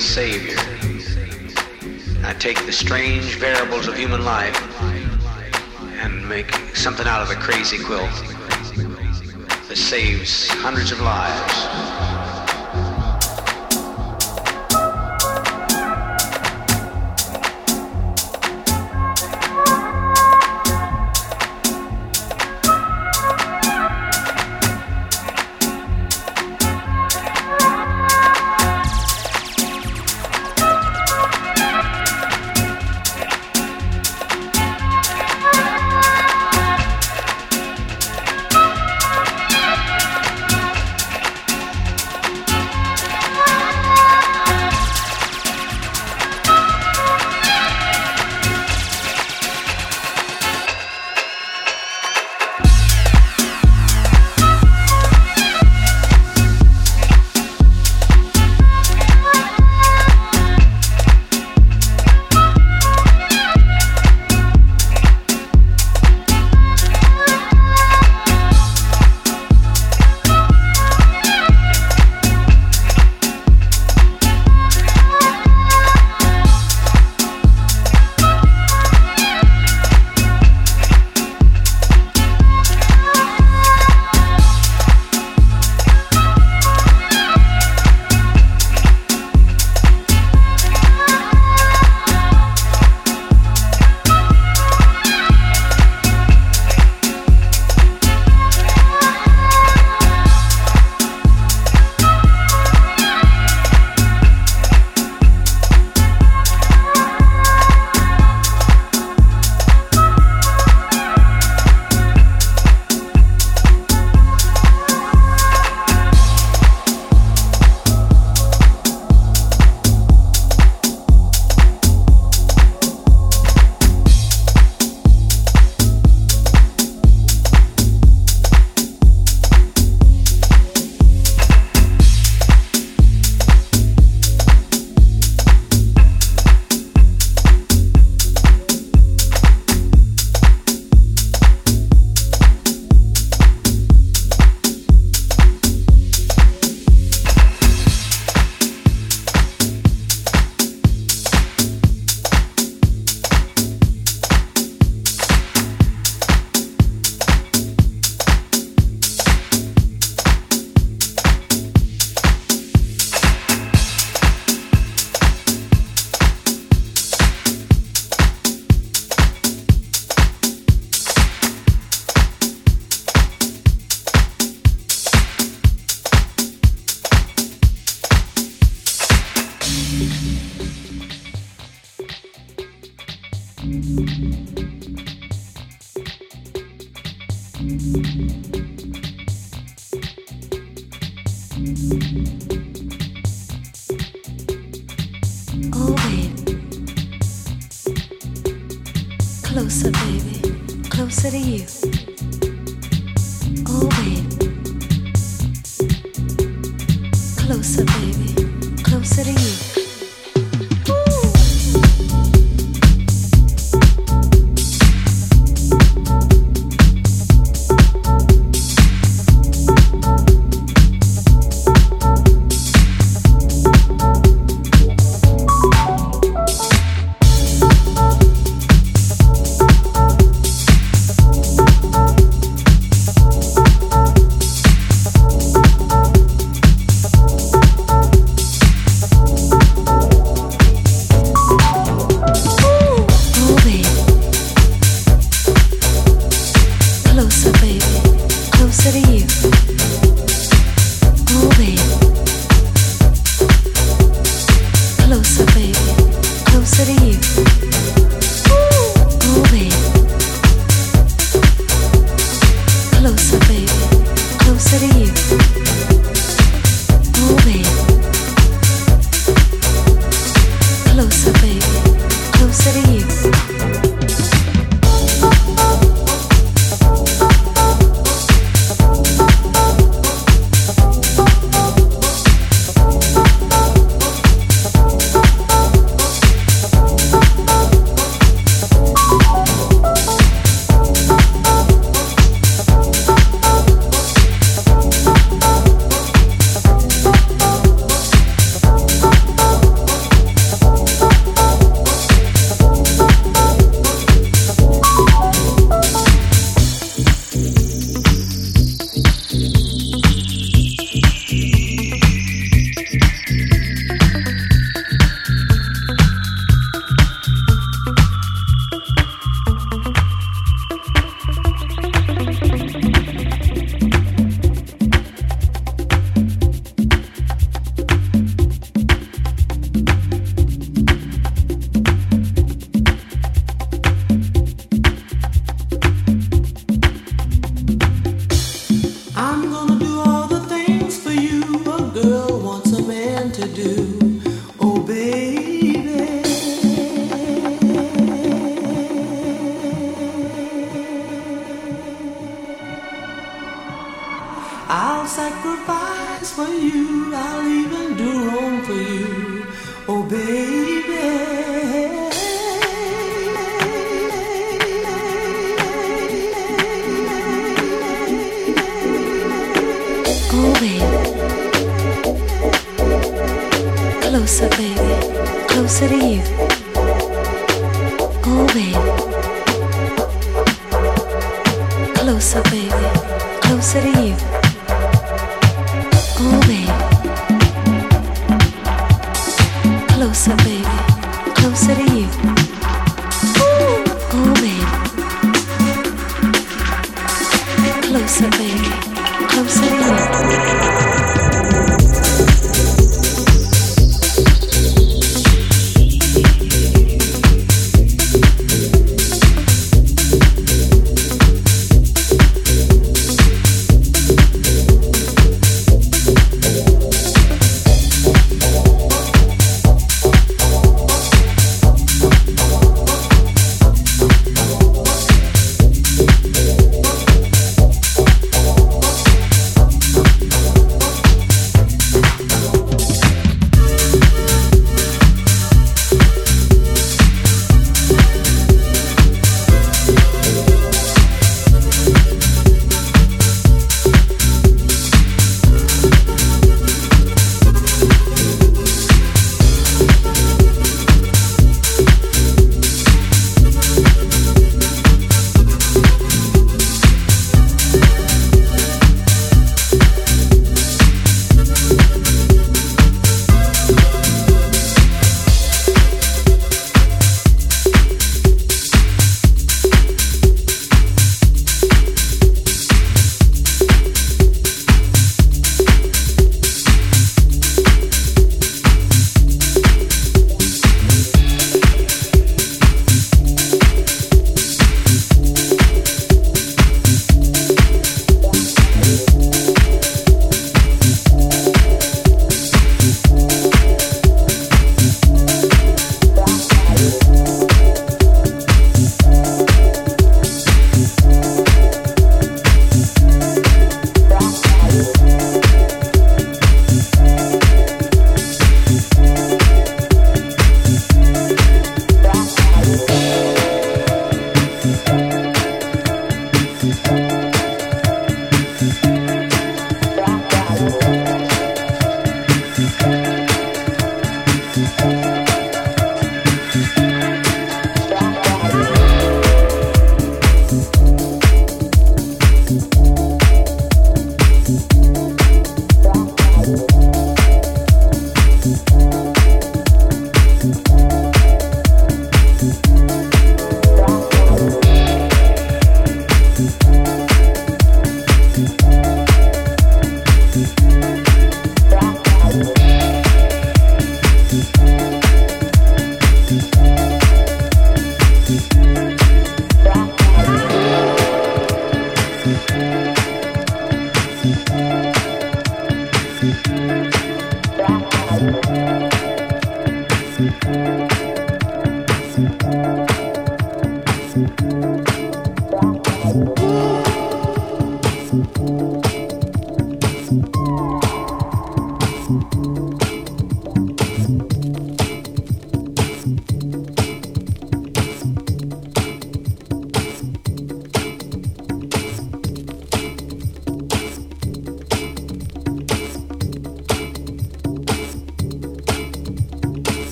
savior. I take the strange variables of human life and make something out of a crazy quilt that saves hundreds of lives.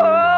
Oh,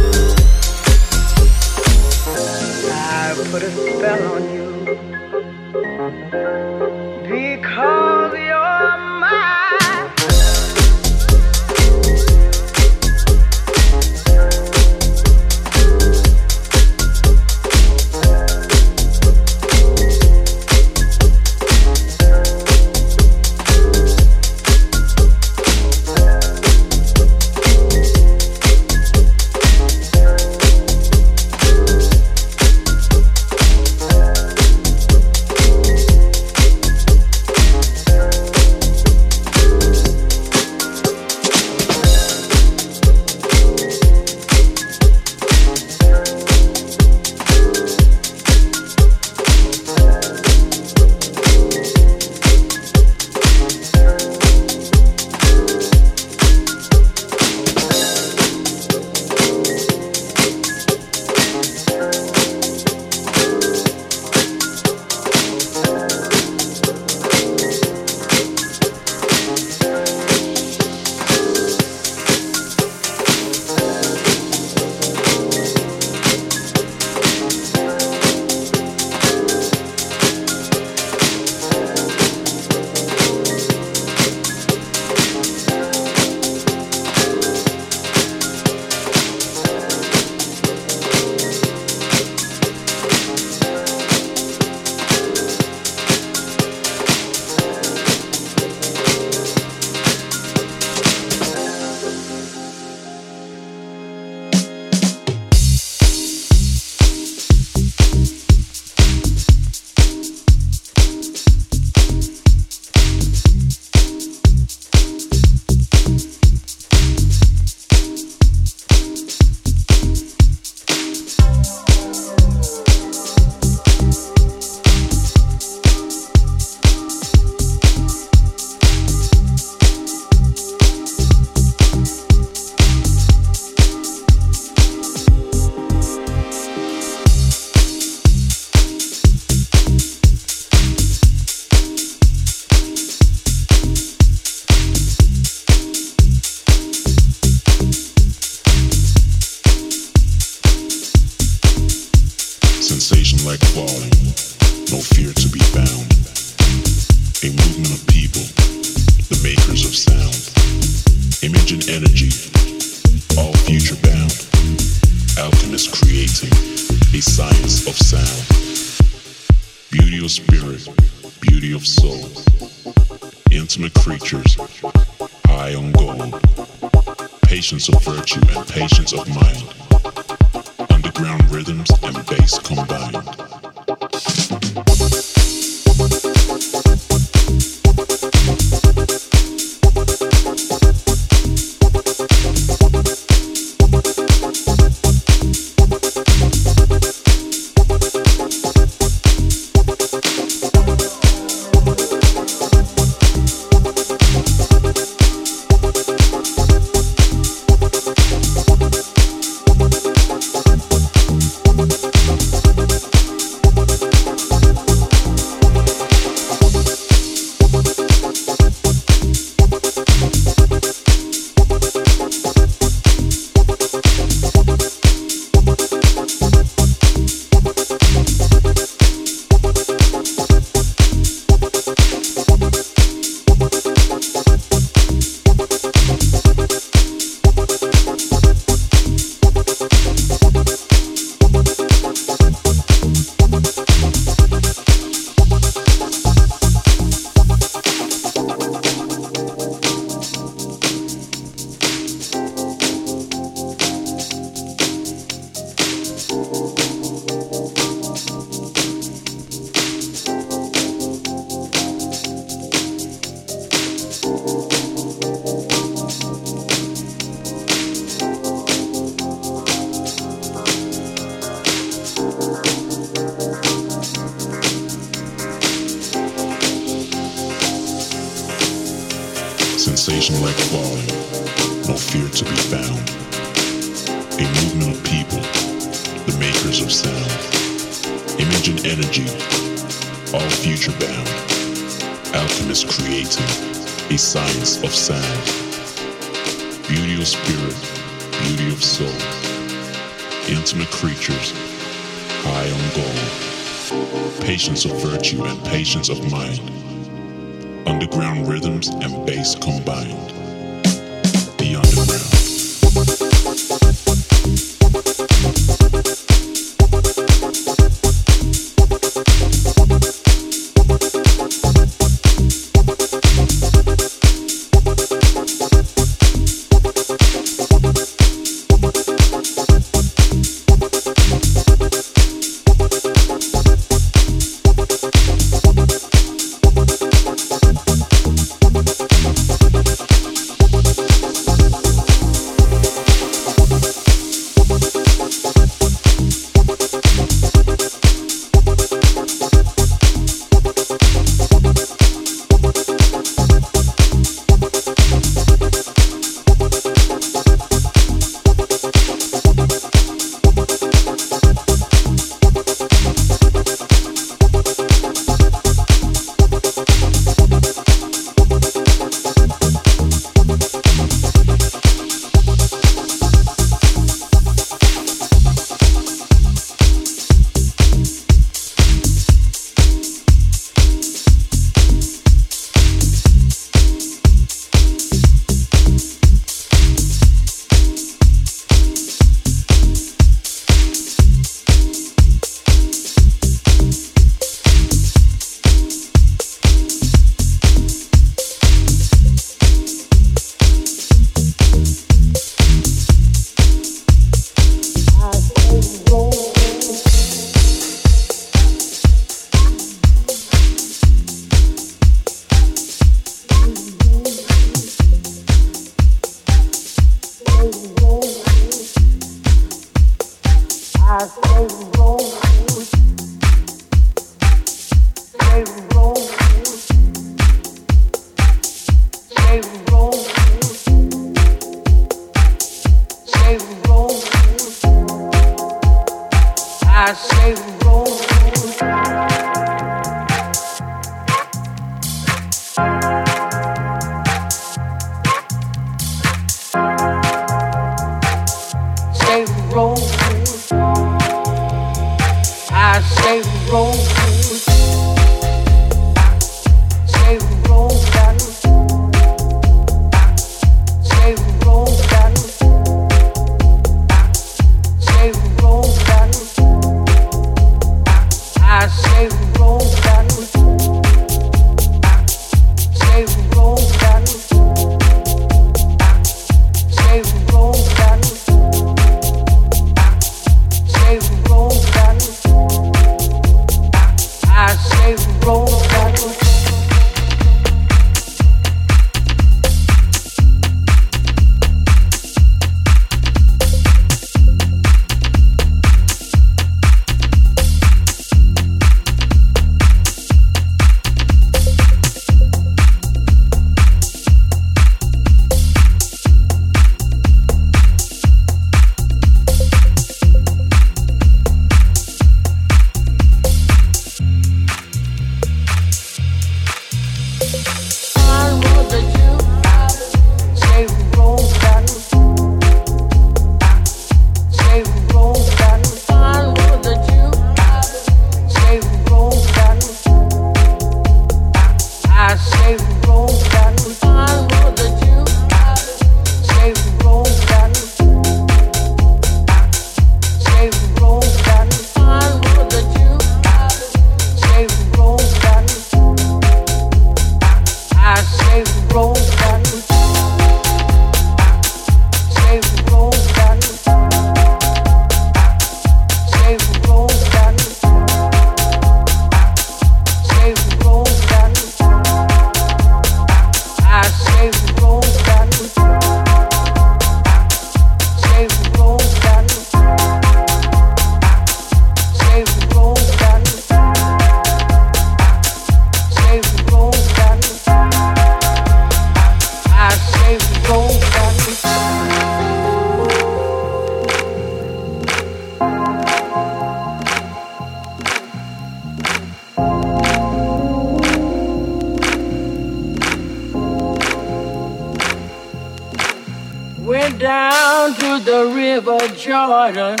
Jordan,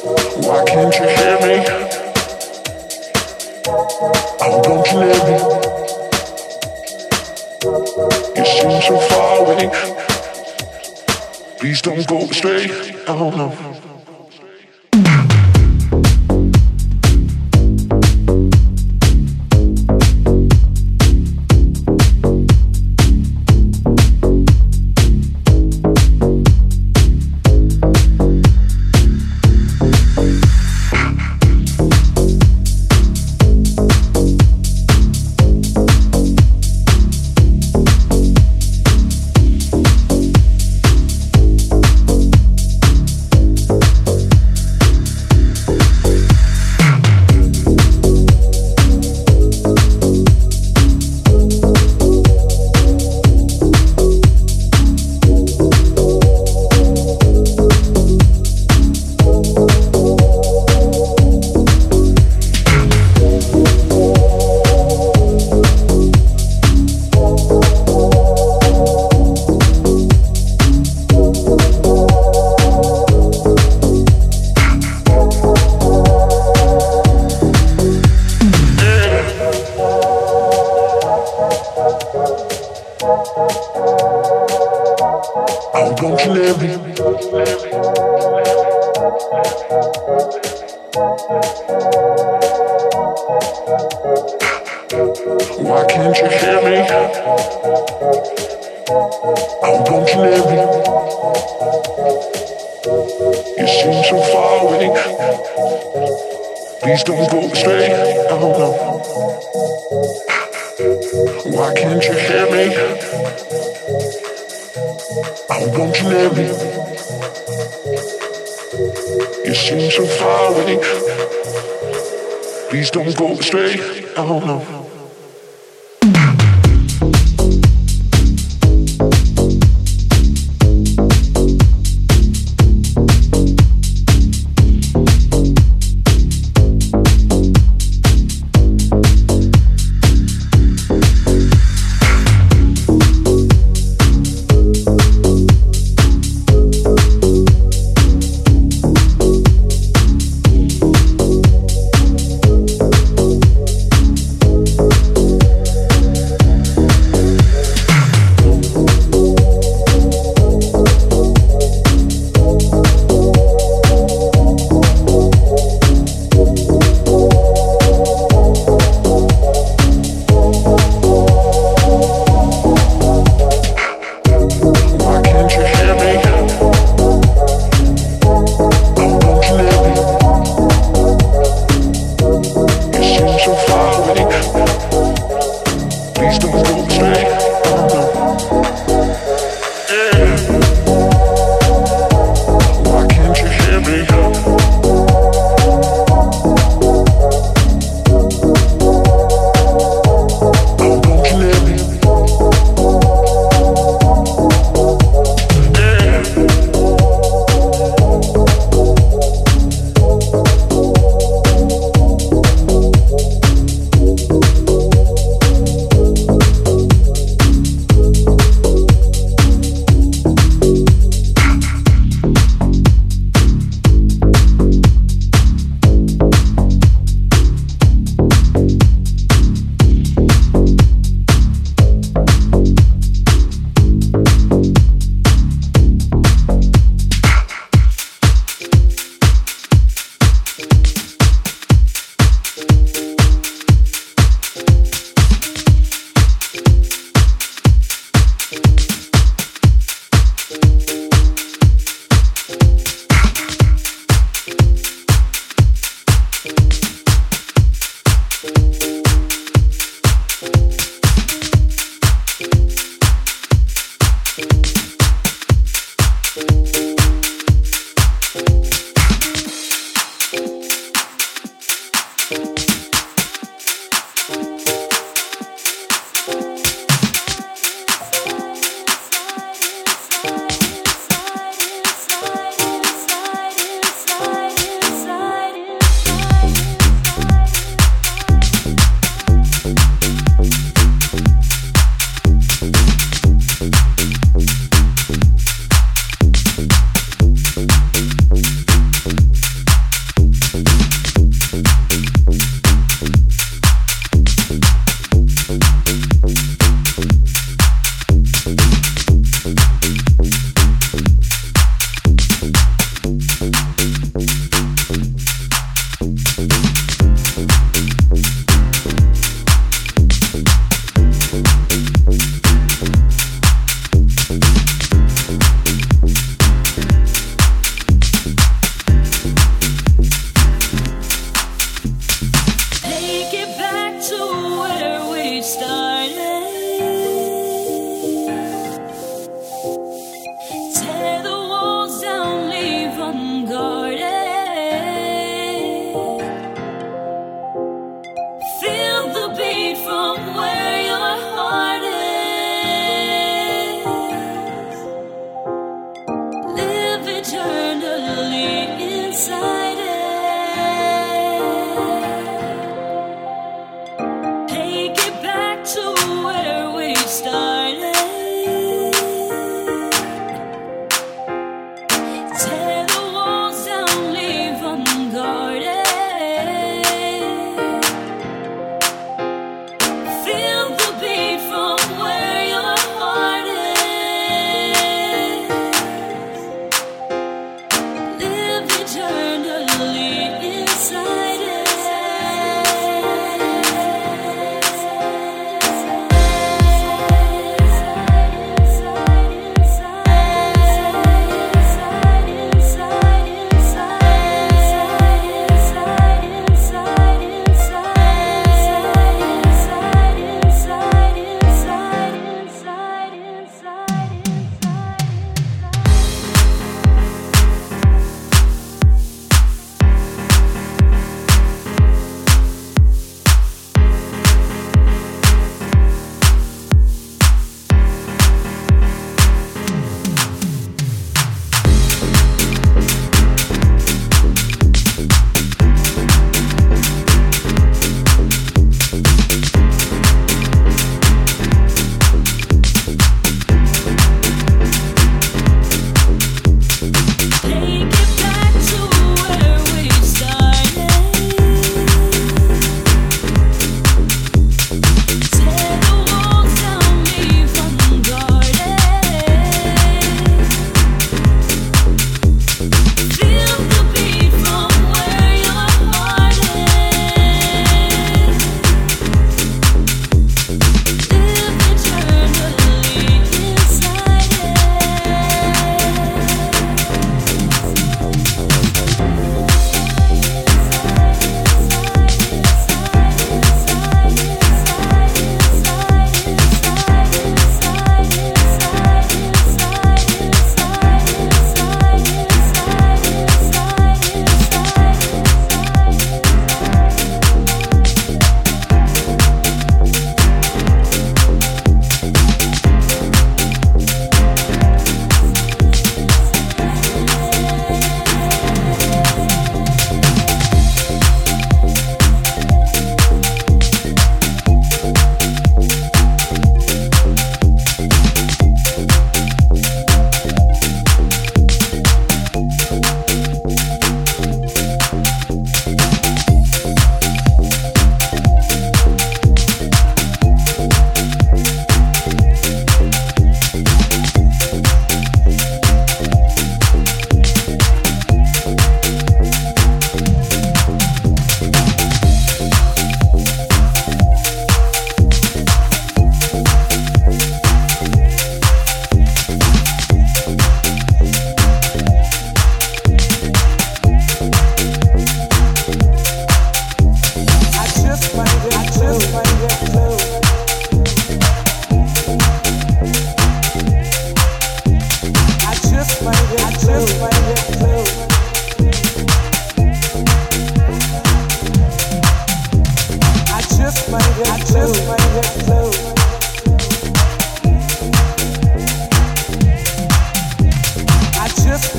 Why can't you hear me? Oh, don't you hear me? You seem so far away. Please don't go astray. I don't know.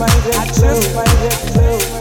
it I just find it too.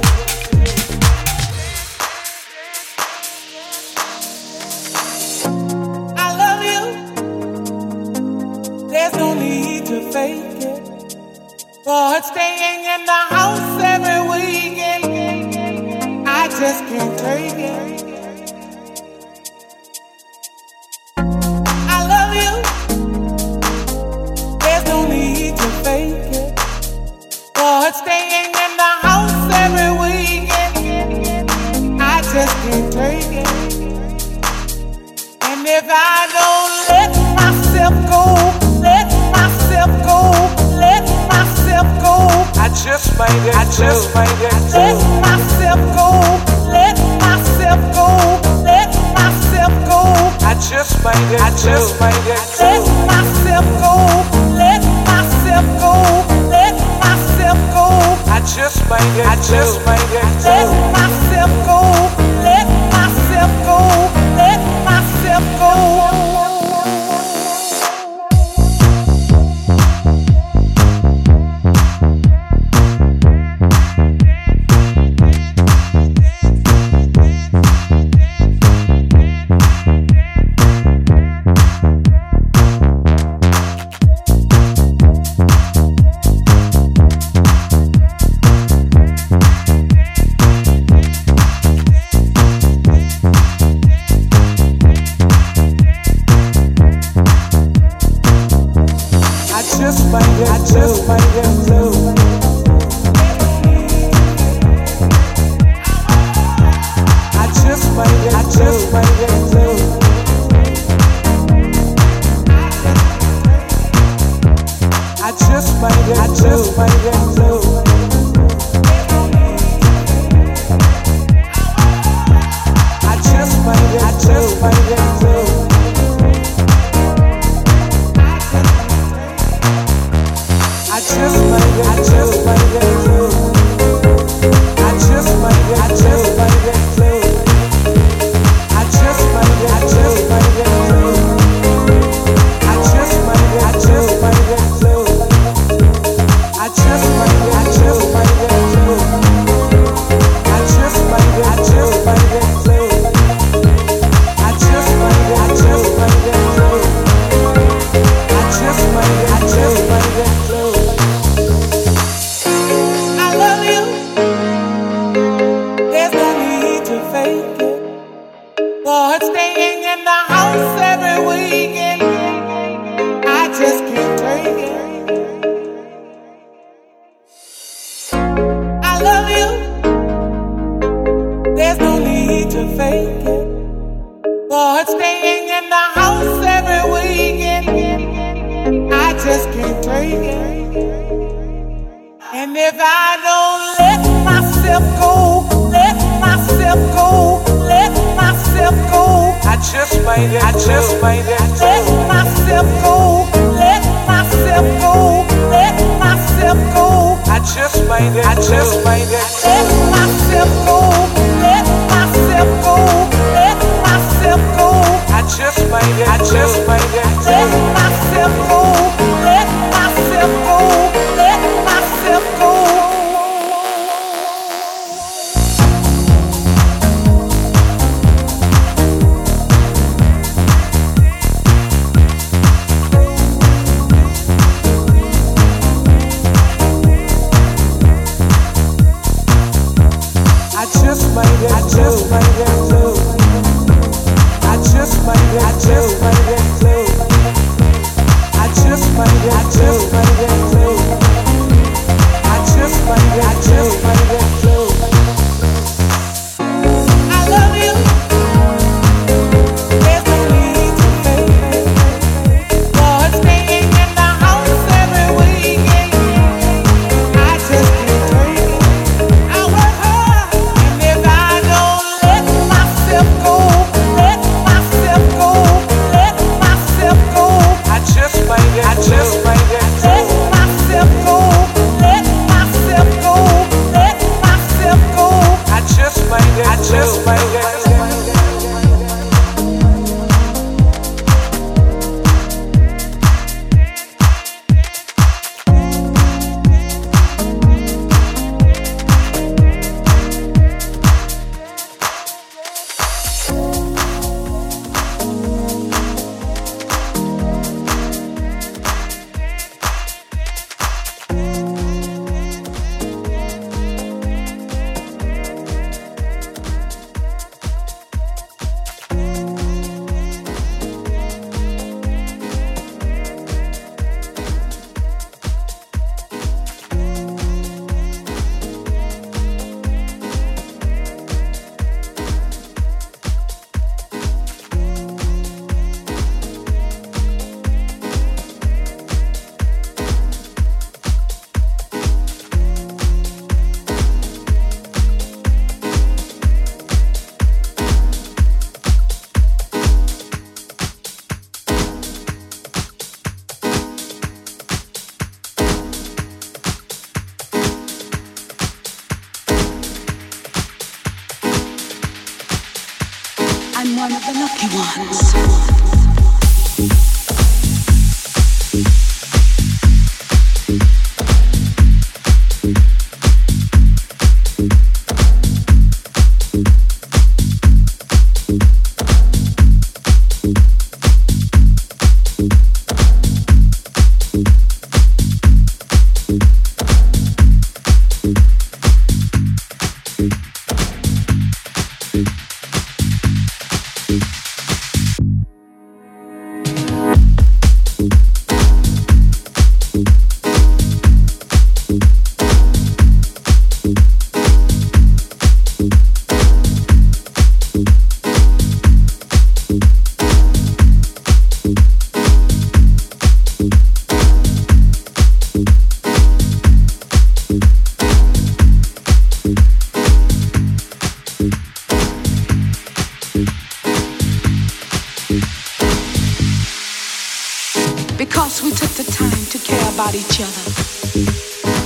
just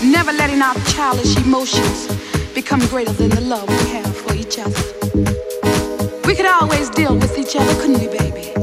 Never letting our childish emotions become greater than the love we have for each other. We could always deal with each other, couldn't we, baby?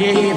Us